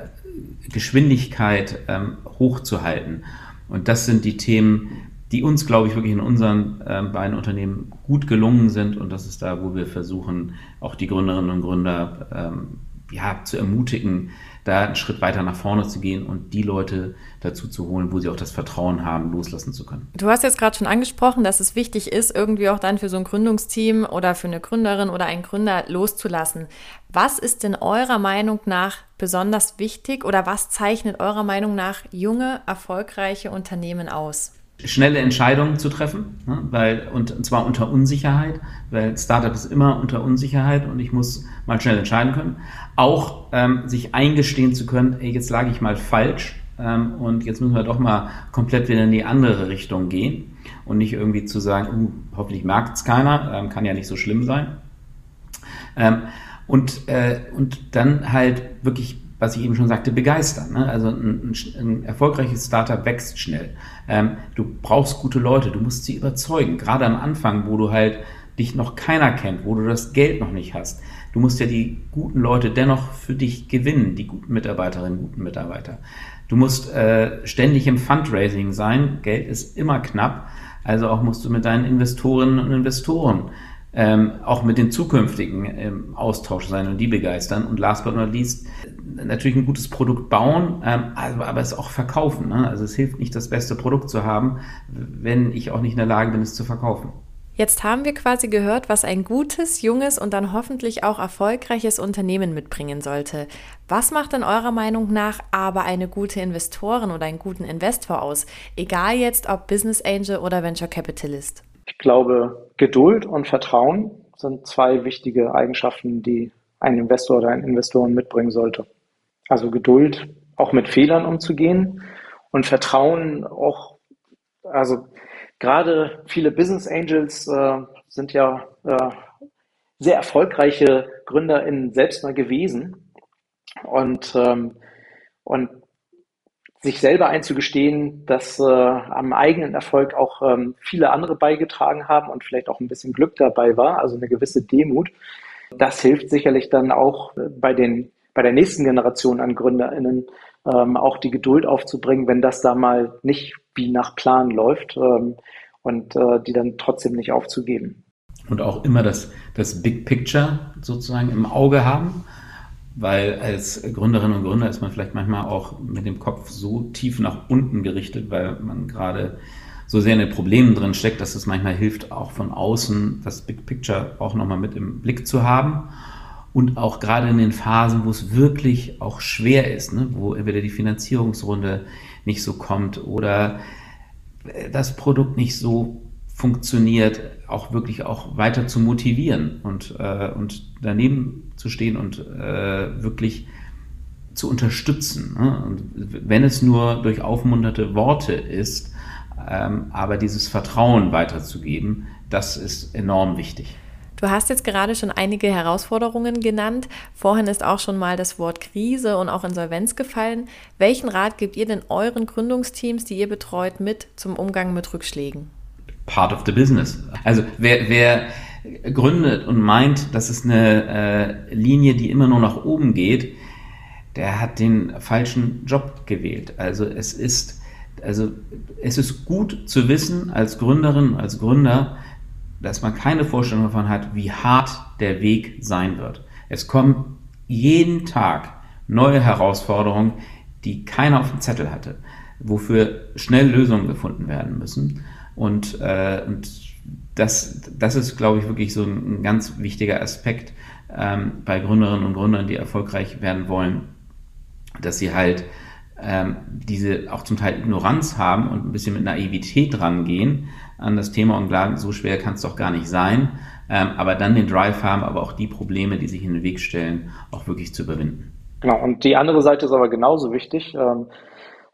Geschwindigkeit ähm, hochzuhalten. Und das sind die Themen, die uns, glaube ich, wirklich in unseren äh, beiden Unternehmen gut gelungen sind. Und das ist da, wo wir versuchen, auch die Gründerinnen und Gründer ähm, ja, zu ermutigen, da einen Schritt weiter nach vorne zu gehen und die Leute dazu zu holen, wo sie auch das Vertrauen haben, loslassen zu können. Du hast jetzt gerade schon angesprochen, dass es wichtig ist, irgendwie auch dann für so ein Gründungsteam oder für eine Gründerin oder einen Gründer loszulassen. Was ist denn eurer Meinung nach besonders wichtig oder was zeichnet eurer Meinung nach junge, erfolgreiche Unternehmen aus? Schnelle Entscheidungen zu treffen, ne, weil, und zwar unter Unsicherheit, weil Startup ist immer unter Unsicherheit und ich muss mal schnell entscheiden können. Auch ähm, sich eingestehen zu können, ey, jetzt lag ich mal falsch ähm, und jetzt müssen wir doch mal komplett wieder in die andere Richtung gehen und nicht irgendwie zu sagen, uh, hoffentlich merkt es keiner, ähm, kann ja nicht so schlimm sein. Ähm, und, äh, und dann halt wirklich was ich eben schon sagte, begeistern. Ne? Also ein, ein, erfolgreiches Startup wächst schnell. Ähm, du brauchst gute Leute, du musst sie überzeugen. Gerade am Anfang, wo du halt dich noch keiner kennt, wo du das Geld noch nicht hast. Du musst ja die guten Leute dennoch für dich gewinnen, die guten Mitarbeiterinnen, guten Mitarbeiter. Du musst äh, ständig im Fundraising sein. Geld ist immer knapp. Also auch musst du mit deinen Investorinnen und Investoren ähm, auch mit den zukünftigen im Austausch sein und die begeistern. Und last but not least, natürlich ein gutes Produkt bauen, ähm, aber, aber es auch verkaufen. Ne? Also es hilft nicht, das beste Produkt zu haben, wenn ich auch nicht in der Lage bin, es zu verkaufen. Jetzt haben wir quasi gehört, was ein gutes, junges und dann hoffentlich auch erfolgreiches Unternehmen mitbringen sollte. Was macht in eurer Meinung nach aber eine gute Investorin oder einen guten Investor aus? Egal jetzt ob Business Angel oder Venture Capitalist. Ich glaube, Geduld und Vertrauen sind zwei wichtige Eigenschaften, die ein Investor oder ein Investoren mitbringen sollte. Also Geduld, auch mit Fehlern umzugehen und Vertrauen auch, also gerade viele Business Angels äh, sind ja äh, sehr erfolgreiche GründerInnen selbst mal gewesen. Und, ähm, und sich selber einzugestehen, dass äh, am eigenen Erfolg auch ähm, viele andere beigetragen haben und vielleicht auch ein bisschen Glück dabei war, also eine gewisse Demut. Das hilft sicherlich dann auch äh, bei den bei der nächsten Generation an GründerInnen ähm, auch die Geduld aufzubringen, wenn das da mal nicht wie nach Plan läuft ähm, und äh, die dann trotzdem nicht aufzugeben. Und auch immer das, das Big Picture sozusagen im Auge haben weil als Gründerin und Gründer ist man vielleicht manchmal auch mit dem Kopf so tief nach unten gerichtet, weil man gerade so sehr in den Problemen drin steckt, dass es manchmal hilft, auch von außen das Big Picture auch nochmal mit im Blick zu haben. Und auch gerade in den Phasen, wo es wirklich auch schwer ist, ne, wo entweder die Finanzierungsrunde nicht so kommt oder das Produkt nicht so funktioniert, auch wirklich auch weiter zu motivieren und, äh, und daneben zu stehen und äh, wirklich zu unterstützen. Ne? Und wenn es nur durch aufmunterte Worte ist, ähm, aber dieses Vertrauen weiterzugeben, das ist enorm wichtig. Du hast jetzt gerade schon einige Herausforderungen genannt. Vorhin ist auch schon mal das Wort Krise und auch Insolvenz gefallen. Welchen Rat gebt ihr denn euren Gründungsteams, die ihr betreut, mit zum Umgang mit Rückschlägen? part of the business. Also wer, wer gründet und meint, das ist eine äh, Linie, die immer nur nach oben geht, der hat den falschen Job gewählt. Also es ist, also es ist gut zu wissen als Gründerin, als Gründer, dass man keine Vorstellung davon hat, wie hart der Weg sein wird. Es kommen jeden Tag neue Herausforderungen, die keiner auf dem Zettel hatte, wofür schnell Lösungen gefunden werden müssen. Und, äh, und das, das ist, glaube ich, wirklich so ein, ganz wichtiger Aspekt ähm, bei Gründerinnen und Gründern, die erfolgreich werden wollen, dass sie halt ähm, diese auch zum Teil Ignoranz haben und ein bisschen mit Naivität rangehen an das Thema und sagen, so schwer kann es doch gar nicht sein, ähm, aber dann den Drive haben, aber auch die Probleme, die sich in den Weg stellen, auch wirklich zu überwinden. Genau, und die andere Seite ist aber genauso wichtig. Ähm,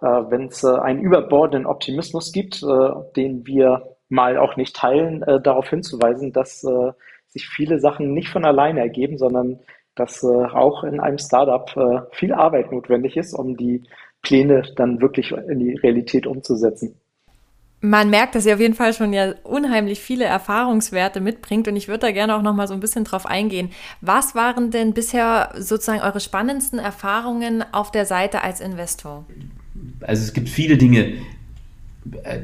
äh, Wenn es äh, einen überbordenden Optimismus gibt, äh, den wir mal auch nicht teilen, äh, darauf hinzuweisen, dass äh, sich viele Sachen nicht von alleine ergeben, sondern dass äh, auch in einem Startup viel Arbeit notwendig ist, um die Pläne dann wirklich in die Realität umzusetzen. Man merkt, dass ihr auf jeden Fall schon ja unheimlich viele Erfahrungswerte mitbringt und ich würde da gerne auch noch mal so ein bisschen drauf eingehen. Was waren denn bisher sozusagen eure spannendsten Erfahrungen auf der Seite als Investor? Also es gibt viele Dinge,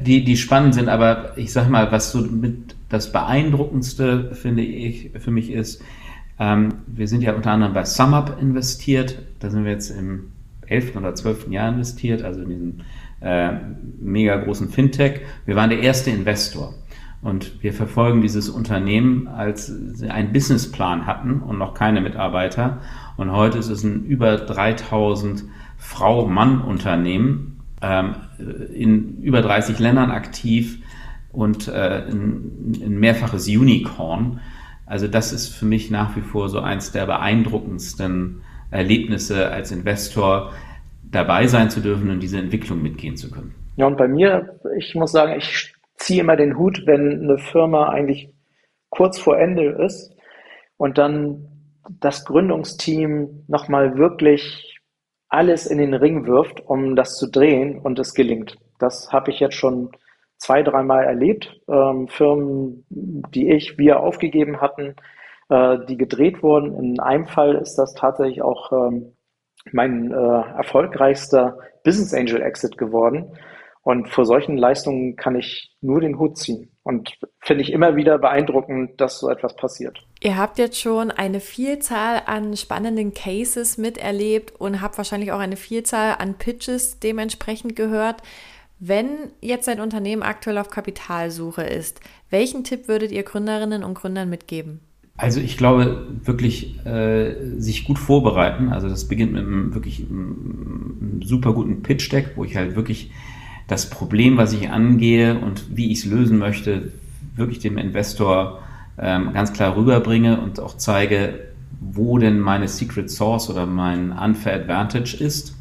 die, die spannend sind, aber ich sag mal, was so mit das beeindruckendste finde ich für mich ist, ähm, wir sind ja unter anderem bei SumUp investiert, da sind wir jetzt im 11. oder 12. Jahr investiert, also in diesem äh, mega großen Fintech. Wir waren der erste Investor. Und wir verfolgen dieses Unternehmen, als sie einen Businessplan hatten und noch keine Mitarbeiter. Und heute ist es ein über 3000 Frau-Mann-Unternehmen ähm, in über 30 Ländern aktiv und äh, ein, mehrfaches Unicorn. Also das ist für mich nach wie vor so eins der beeindruckendsten Erlebnisse als Investor, dabei sein zu dürfen und diese Entwicklung mitgehen zu können. Ja, und bei mir, ich muss sagen, ich ziehe immer den Hut, wenn eine Firma eigentlich kurz vor Ende ist und dann das Gründungsteam nochmal wirklich alles in den Ring wirft, um das zu drehen und es gelingt. Das habe ich jetzt schon zwei, dreimal erlebt. Ähm, Firmen, die ich, wir aufgegeben hatten, äh, die gedreht wurden. In einem Fall ist das tatsächlich auch ähm, mein äh, erfolgreichster Business Angel Exit geworden. Und vor solchen Leistungen kann ich nur den Hut ziehen. Und finde ich immer wieder beeindruckend, dass so etwas passiert. Ihr habt jetzt schon eine Vielzahl an spannenden Cases miterlebt und habt wahrscheinlich auch eine Vielzahl an Pitches dementsprechend gehört. Wenn jetzt ein Unternehmen aktuell auf Kapitalsuche ist, welchen Tipp würdet ihr Gründerinnen und Gründern mitgeben? Also ich glaube wirklich äh, sich gut vorbereiten. Also das beginnt mit einem wirklich einem super guten Pitch-Deck, wo ich halt wirklich das Problem, was ich angehe und wie ich es lösen möchte, wirklich dem Investor ähm, ganz klar rüberbringe und auch zeige, wo denn meine Secret Source oder mein Unfair Advantage ist.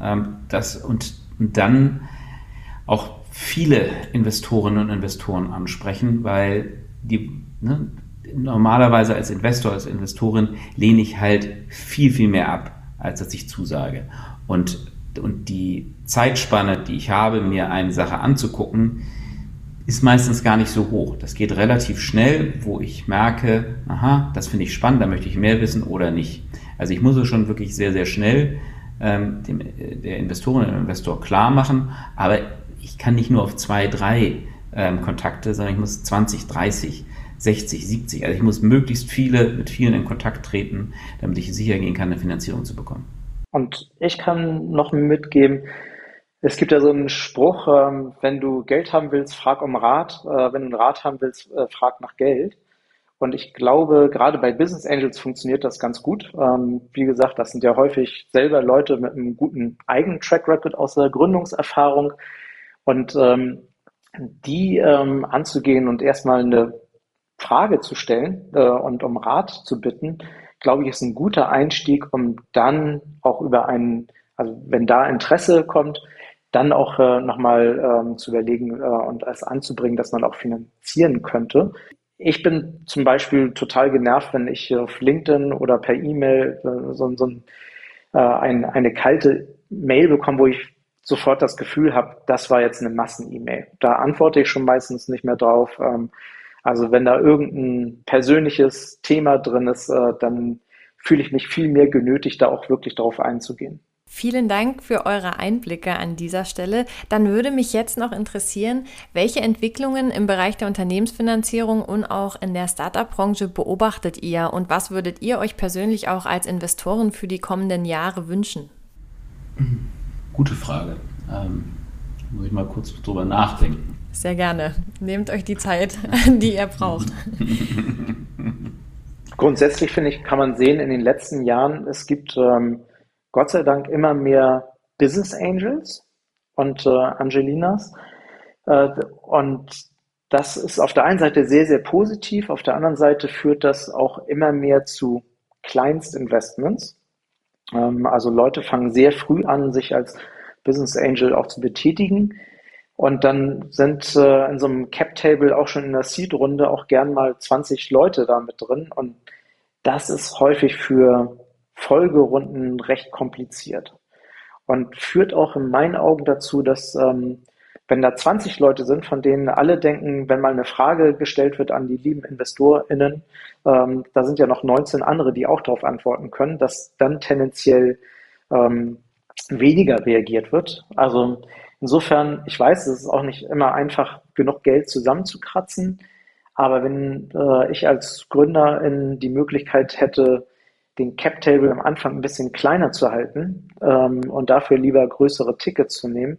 Ähm, das, und, und dann auch viele Investorinnen und Investoren ansprechen, weil die ne, normalerweise als Investor, als Investorin lehne ich halt viel, viel mehr ab, als dass ich zusage. Und, und die Zeitspanne, die ich habe, mir eine Sache anzugucken, ist meistens gar nicht so hoch. Das geht relativ schnell, wo ich merke, aha, das finde ich spannend, da möchte ich mehr wissen oder nicht. Also ich muss es schon wirklich sehr, sehr schnell ähm, dem, der Investorin oder Investor klar machen, aber ich kann nicht nur auf zwei, drei ähm, Kontakte, sondern ich muss 20, 30 60, 70. Also ich muss möglichst viele, mit vielen in Kontakt treten, damit ich sicher gehen kann, eine Finanzierung zu bekommen. Und ich kann noch mitgeben, es gibt ja so einen Spruch, ähm, wenn du Geld haben willst, frag um Rat. Äh, wenn du einen Rat haben willst, äh, frag nach Geld. Und ich glaube, gerade bei Business Angels funktioniert das ganz gut. Ähm, wie gesagt, das sind ja häufig selber Leute mit einem guten eigenen Track Record aus der Gründungserfahrung. Und ähm, die anzugehen und erstmal eine Frage zu stellen äh, und um Rat zu bitten, glaube ich, ist ein guter Einstieg, um dann auch über einen, also wenn da Interesse kommt, dann auch äh, nochmal ähm, zu überlegen äh, und es anzubringen, dass man auch finanzieren könnte. Ich bin zum Beispiel total genervt, wenn ich auf LinkedIn oder per E-Mail äh, so, so ein, äh, ein, eine kalte Mail bekomme, wo ich sofort das Gefühl habe, das war jetzt eine Massen-E-Mail. Da antworte ich schon meistens nicht mehr drauf. Ähm, also wenn da irgendein persönliches Thema drin ist, äh, dann fühle ich mich viel mehr genötigt, da auch wirklich darauf einzugehen. Vielen Dank für eure Einblicke an dieser Stelle. Dann würde mich jetzt noch interessieren, welche Entwicklungen im Bereich der Unternehmensfinanzierung und auch in der Startup-Branche beobachtet ihr und was würdet ihr euch persönlich auch als Investoren für die kommenden Jahre wünschen? Gute Frage. Ähm, Muss ich mal kurz drüber nachdenken. Sehr gerne. Nehmt euch die Zeit, die ihr braucht. Grundsätzlich finde ich, kann man sehen in den letzten Jahren, es gibt ähm, Gott sei Dank immer mehr Business Angels und äh, Angelinas. Äh, und das ist auf der einen Seite sehr, sehr positiv, auf der anderen Seite führt das auch immer mehr zu Kleinstinvestments. Ähm, also Leute fangen sehr früh an, sich als Business Angel auch zu betätigen. Und dann sind äh, in so einem Cap-Table auch schon in der Seed-Runde auch gern mal 20 Leute da mit drin. Und das ist häufig für Folgerunden recht kompliziert. Und führt auch in meinen Augen dazu, dass ähm, wenn da 20 Leute sind, von denen alle denken, wenn mal eine Frage gestellt wird an die lieben InvestorInnen, ähm, da sind ja noch 19 andere, die auch darauf antworten können, dass dann tendenziell ähm, weniger reagiert wird. Also insofern, ich weiß, es ist auch nicht immer einfach, genug Geld zusammenzukratzen, aber wenn äh, ich als Gründerin die Möglichkeit hätte, den Cap Table am Anfang ein bisschen kleiner zu halten ähm, und dafür lieber größere Tickets zu nehmen,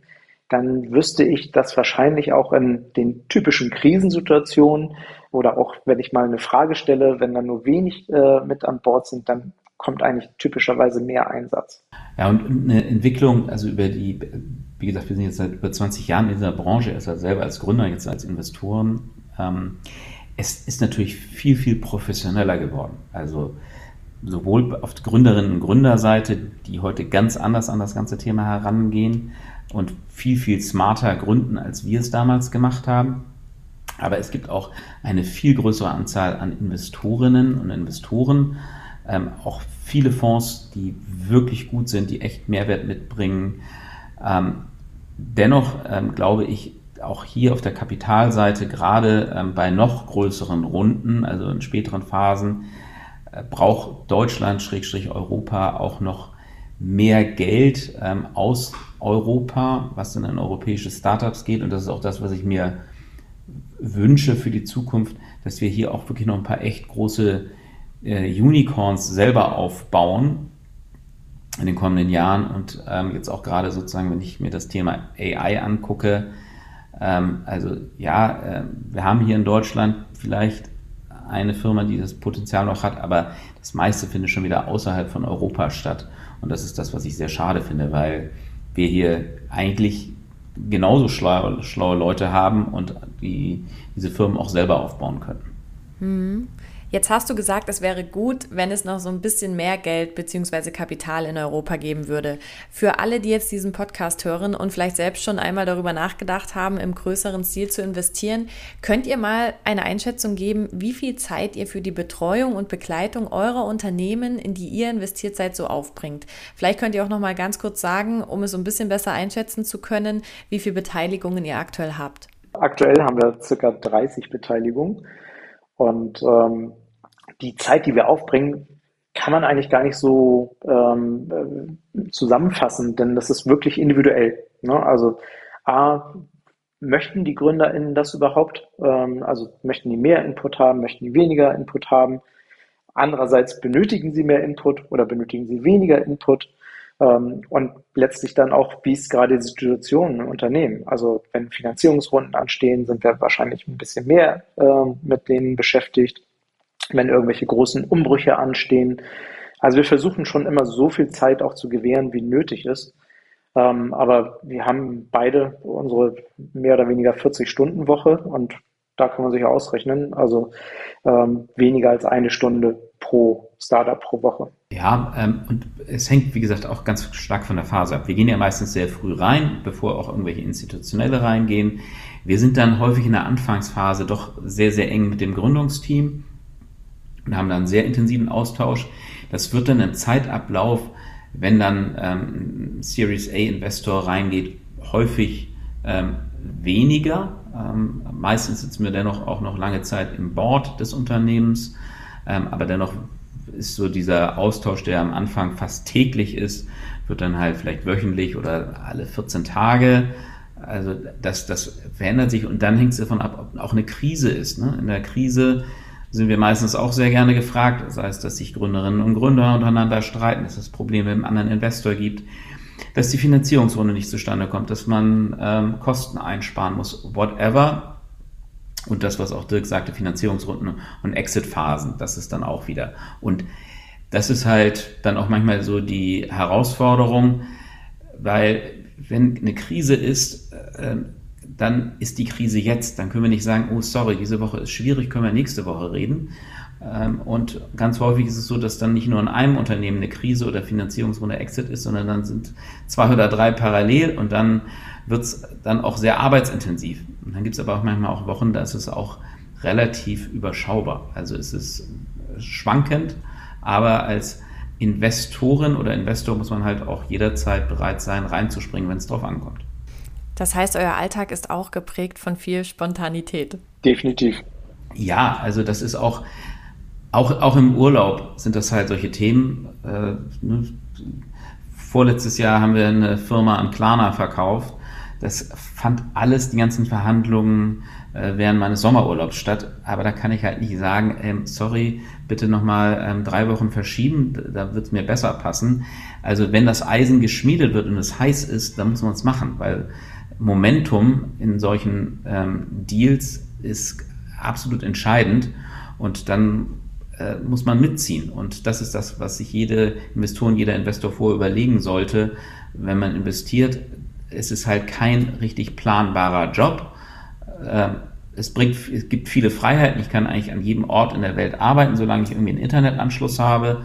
dann wüsste ich, dass wahrscheinlich auch in den typischen Krisensituationen oder auch wenn ich mal eine Frage stelle, wenn dann nur wenig äh, mit an Bord sind, dann kommt eigentlich typischerweise mehr Einsatz. Ja, und eine Entwicklung, also über die, wie gesagt, wir sind jetzt seit über 20 Jahren in dieser Branche, erst als selber als Gründer, jetzt als Investoren. Ähm, es ist natürlich viel, viel professioneller geworden. Also sowohl auf der Gründerinnen- und Gründerseite, die heute ganz anders an das ganze Thema herangehen, und viel, viel smarter gründen, als wir es damals gemacht haben. Aber es gibt auch eine viel größere Anzahl an Investorinnen und Investoren, ähm, auch viele Fonds, die wirklich gut sind, die echt Mehrwert mitbringen. Ähm, dennoch ähm, glaube ich, auch hier auf der Kapitalseite, gerade ähm, bei noch größeren Runden, also in späteren Phasen, äh, braucht Deutschland, Schrägstrich Europa auch noch mehr Geld ähm, aus Europa, was dann in europäische Startups geht. Und das ist auch das, was ich mir wünsche für die Zukunft, dass wir hier auch wirklich noch ein paar echt große äh, Unicorns selber aufbauen in den kommenden Jahren. Und ähm, jetzt auch gerade sozusagen, wenn ich mir das Thema AI angucke, ähm, also ja, äh, wir haben hier in Deutschland vielleicht eine Firma, die das Potenzial noch hat, aber das meiste findet schon wieder außerhalb von Europa statt. Und das ist das, was ich sehr schade finde, weil wir hier eigentlich genauso schlaue, schlaue Leute haben und die diese Firmen auch selber aufbauen können. Mhm. Jetzt hast du gesagt, es wäre gut, wenn es noch so ein bisschen mehr Geld bzw. Kapital in Europa geben würde. Für alle, die jetzt diesen Podcast hören und vielleicht selbst schon einmal darüber nachgedacht haben, im größeren Stil zu investieren, könnt ihr mal eine Einschätzung geben, wie viel Zeit ihr für die Betreuung und Begleitung eurer Unternehmen, in die ihr investiert seid, so aufbringt. Vielleicht könnt ihr auch noch mal ganz kurz sagen, um es so ein bisschen besser einschätzen zu können, wie viele Beteiligungen ihr aktuell habt. Aktuell haben wir circa 30 Beteiligungen. Und ähm, die Zeit, die wir aufbringen, kann man eigentlich gar nicht so ähm, äh, zusammenfassen, denn das ist wirklich individuell. Ne? Also A, möchten die GründerInnen das überhaupt? Ähm, also möchten die mehr Input haben, möchten die weniger Input haben? Andererseits benötigen sie mehr Input oder benötigen sie weniger Input? Ähm, und letztlich dann auch, wie ist gerade die Situation im Unternehmen? Also wenn Finanzierungsrunden anstehen, sind wir wahrscheinlich ein bisschen mehr äh, mit denen beschäftigt, wenn irgendwelche großen Umbrüche anstehen. Also wir versuchen schon immer so viel Zeit auch zu gewähren, wie nötig ist. Ähm, aber wir haben beide unsere mehr oder weniger 40-Stunden-Woche und da kann man sich ausrechnen. Also ähm, weniger als eine Stunde pro Startup pro Woche. Ja, ähm, und es hängt, wie gesagt, auch ganz stark von der Phase ab. Wir gehen ja meistens sehr früh rein, bevor auch irgendwelche Institutionelle reingehen. Wir sind dann häufig in der Anfangsphase doch sehr, sehr eng mit dem Gründungsteam und haben dann einen sehr intensiven Austausch. Das wird dann im Zeitablauf, wenn dann ähm, Series A Investor reingeht, häufig ähm, weniger. Ähm, meistens sitzen wir dennoch auch noch lange Zeit im Board des Unternehmens, ähm, aber dennoch ist so dieser Austausch, der am Anfang fast täglich ist, wird dann halt vielleicht wöchentlich oder alle 14 Tage. Also das, das verändert sich und dann hängt es davon ab, ob auch eine Krise ist. Ne? In der Krise sind wir meistens auch sehr gerne gefragt. Das heißt, dass sich Gründerinnen und Gründer untereinander streiten, dass es Probleme mit einem anderen Investor gibt. dass die Finanzierungsrunde nicht zustande kommt, dass man ähm, Kosten einsparen muss, whatever. Und das, was auch Dirk sagte, Finanzierungsrunden und Exit-Phasen, das ist dann auch wieder. Und das ist halt dann auch manchmal so die Herausforderung, weil wenn eine Krise ist, äh, dann ist die Krise jetzt. Dann können wir nicht sagen, oh sorry, diese Woche ist schwierig, können wir nächste Woche reden. Ähm, und ganz häufig ist es so, dass dann nicht nur in einem Unternehmen eine Krise oder Finanzierungsrunde Exit ist, sondern dann sind zwei oder drei parallel und dann wird es dann auch sehr arbeitsintensiv. Und dann gibt es aber auch manchmal auch Wochen, da ist es auch relativ überschaubar. Also es ist schwankend, aber als Investorin oder Investor muss man halt auch jederzeit bereit sein, reinzuspringen, wenn es drauf ankommt. Das heißt, euer Alltag ist auch geprägt von viel Spontanität. Definitiv. Ja, also das ist auch, auch, auch im Urlaub sind das halt solche Themen. Äh, ne? Vorletztes Jahr haben wir eine Firma an Klarna verkauft. Das fand alles, die ganzen Verhandlungen äh, während meines Sommerurlaubs statt. Aber da kann ich halt nicht sagen, ähm, sorry, bitte nochmal ähm, drei Wochen verschieben, da wird es mir besser passen. Also wenn das Eisen geschmiedet wird und es heiß ist, dann muss man es machen, weil Momentum in solchen ähm, Deals ist absolut entscheidend und dann äh, muss man mitziehen. Und das ist das, was sich jede Investorin, jeder Investor vor überlegen sollte, wenn man investiert. Es ist halt kein richtig planbarer Job. Äh, es, bringt, es gibt viele Freiheiten. Ich kann eigentlich an jedem Ort in der Welt arbeiten, solange ich irgendwie einen Internetanschluss habe.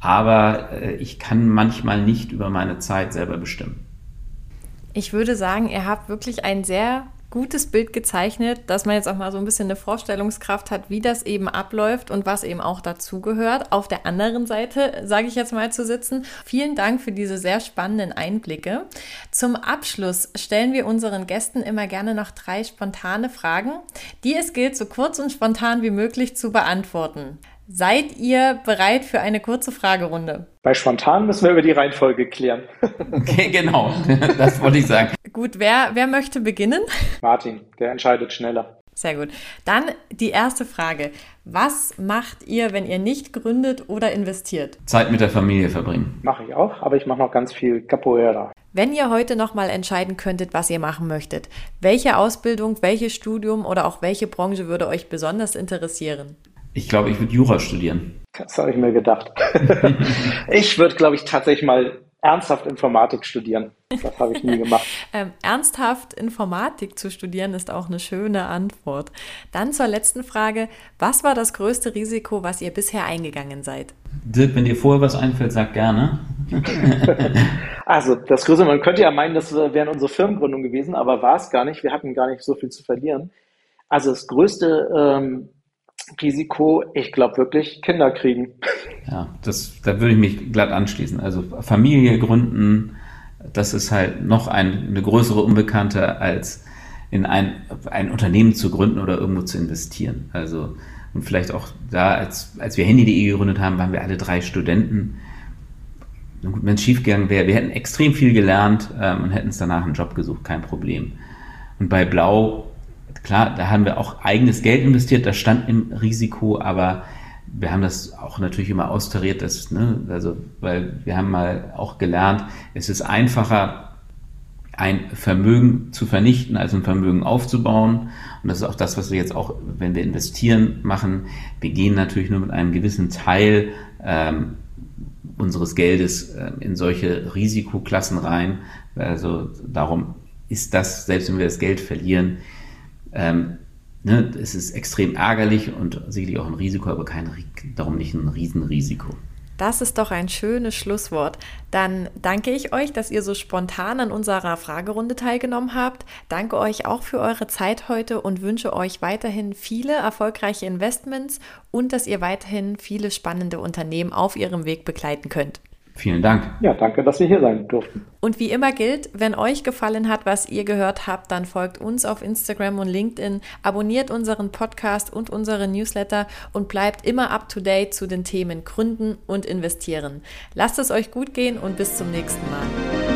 Aber äh, ich kann manchmal nicht über meine Zeit selber bestimmen. Ich würde sagen, ihr habt wirklich ein sehr gutes Bild gezeichnet, dass man jetzt auch mal so ein bisschen eine Vorstellungskraft hat, wie das eben abläuft und was eben auch dazugehört. Auf der anderen Seite, sage ich jetzt mal zu sitzen. Vielen Dank für diese sehr spannenden Einblicke. Zum Abschluss stellen wir unseren Gästen immer gerne noch drei spontane Fragen, die es gilt, so kurz und spontan wie möglich zu beantworten. Seid ihr bereit für eine kurze Fragerunde? Bei spontan müssen wir über die Reihenfolge klären. okay, genau. Das wollte ich sagen. Gut, wer, wer möchte beginnen? Martin, der entscheidet schneller. Sehr gut. Dann die erste Frage. Was macht ihr, wenn ihr nicht gründet oder investiert? Zeit mit der Familie verbringen. Mache ich auch, aber ich mache noch ganz viel Capoeira. Wenn ihr heute nochmal entscheiden könntet, was ihr machen möchtet, welche Ausbildung, welches Studium oder auch welche Branche würde euch besonders interessieren? Ich glaube, ich würde Jura studieren. Das habe ich mir gedacht. ich würde, glaube ich, tatsächlich mal ernsthaft Informatik studieren. Das habe ich nie gemacht. ähm, ernsthaft Informatik zu studieren ist auch eine schöne Antwort. Dann zur letzten Frage. Was war das größte Risiko, was ihr bisher eingegangen seid? Dirk, wenn dir vorher was einfällt, sag gerne. also das Größte, man könnte ja meinen, das wären unsere Firmengründung gewesen, aber war es gar nicht. Wir hatten gar nicht so viel zu verlieren. Also das größte ähm, Risiko, ich glaube wirklich, Kinder kriegen. Ja, das, da würde ich mich glatt anschließen. Also Familie gründen, das ist halt noch ein, eine größere Unbekannte als in ein, ein Unternehmen zu gründen oder irgendwo zu investieren. Also und vielleicht auch da, als, als wir Handy.de gegründet haben, waren wir alle drei Studenten. Wenn es schiefgegangen wäre, wir hätten extrem viel gelernt ähm, und hätten es danach einen Job gesucht, kein Problem. Und bei Blau Klar, da haben wir auch eigenes Geld investiert, das stand im Risiko, aber wir haben das auch natürlich immer austariert, dass, ne, also, weil wir haben mal auch gelernt, es ist einfacher, ein Vermögen zu vernichten, als ein Vermögen aufzubauen. Und das ist auch das, was wir jetzt auch, wenn wir investieren, machen. Wir gehen natürlich nur mit einem gewissen Teil ähm, unseres Geldes äh, in solche Risikoklassen rein. Also darum ist das, selbst wenn wir das Geld verlieren, ähm, ne, es ist extrem ärgerlich und sicherlich auch ein Risiko, aber kein, darum nicht ein Riesenrisiko. Das ist doch ein schönes Schlusswort. Dann danke ich euch, dass ihr so spontan an unserer Fragerunde teilgenommen habt. Danke euch auch für eure Zeit heute und wünsche euch weiterhin viele erfolgreiche Investments und dass ihr weiterhin viele spannende Unternehmen auf ihrem Weg begleiten könnt. Vielen Dank. Ja, danke, dass Sie hier sein durften. Und wie immer gilt, wenn euch gefallen hat, was ihr gehört habt, dann folgt uns auf Instagram und LinkedIn, abonniert unseren Podcast und unseren Newsletter und bleibt immer up to date zu den Themen Gründen und Investieren. Lasst es euch gut gehen und bis zum nächsten Mal.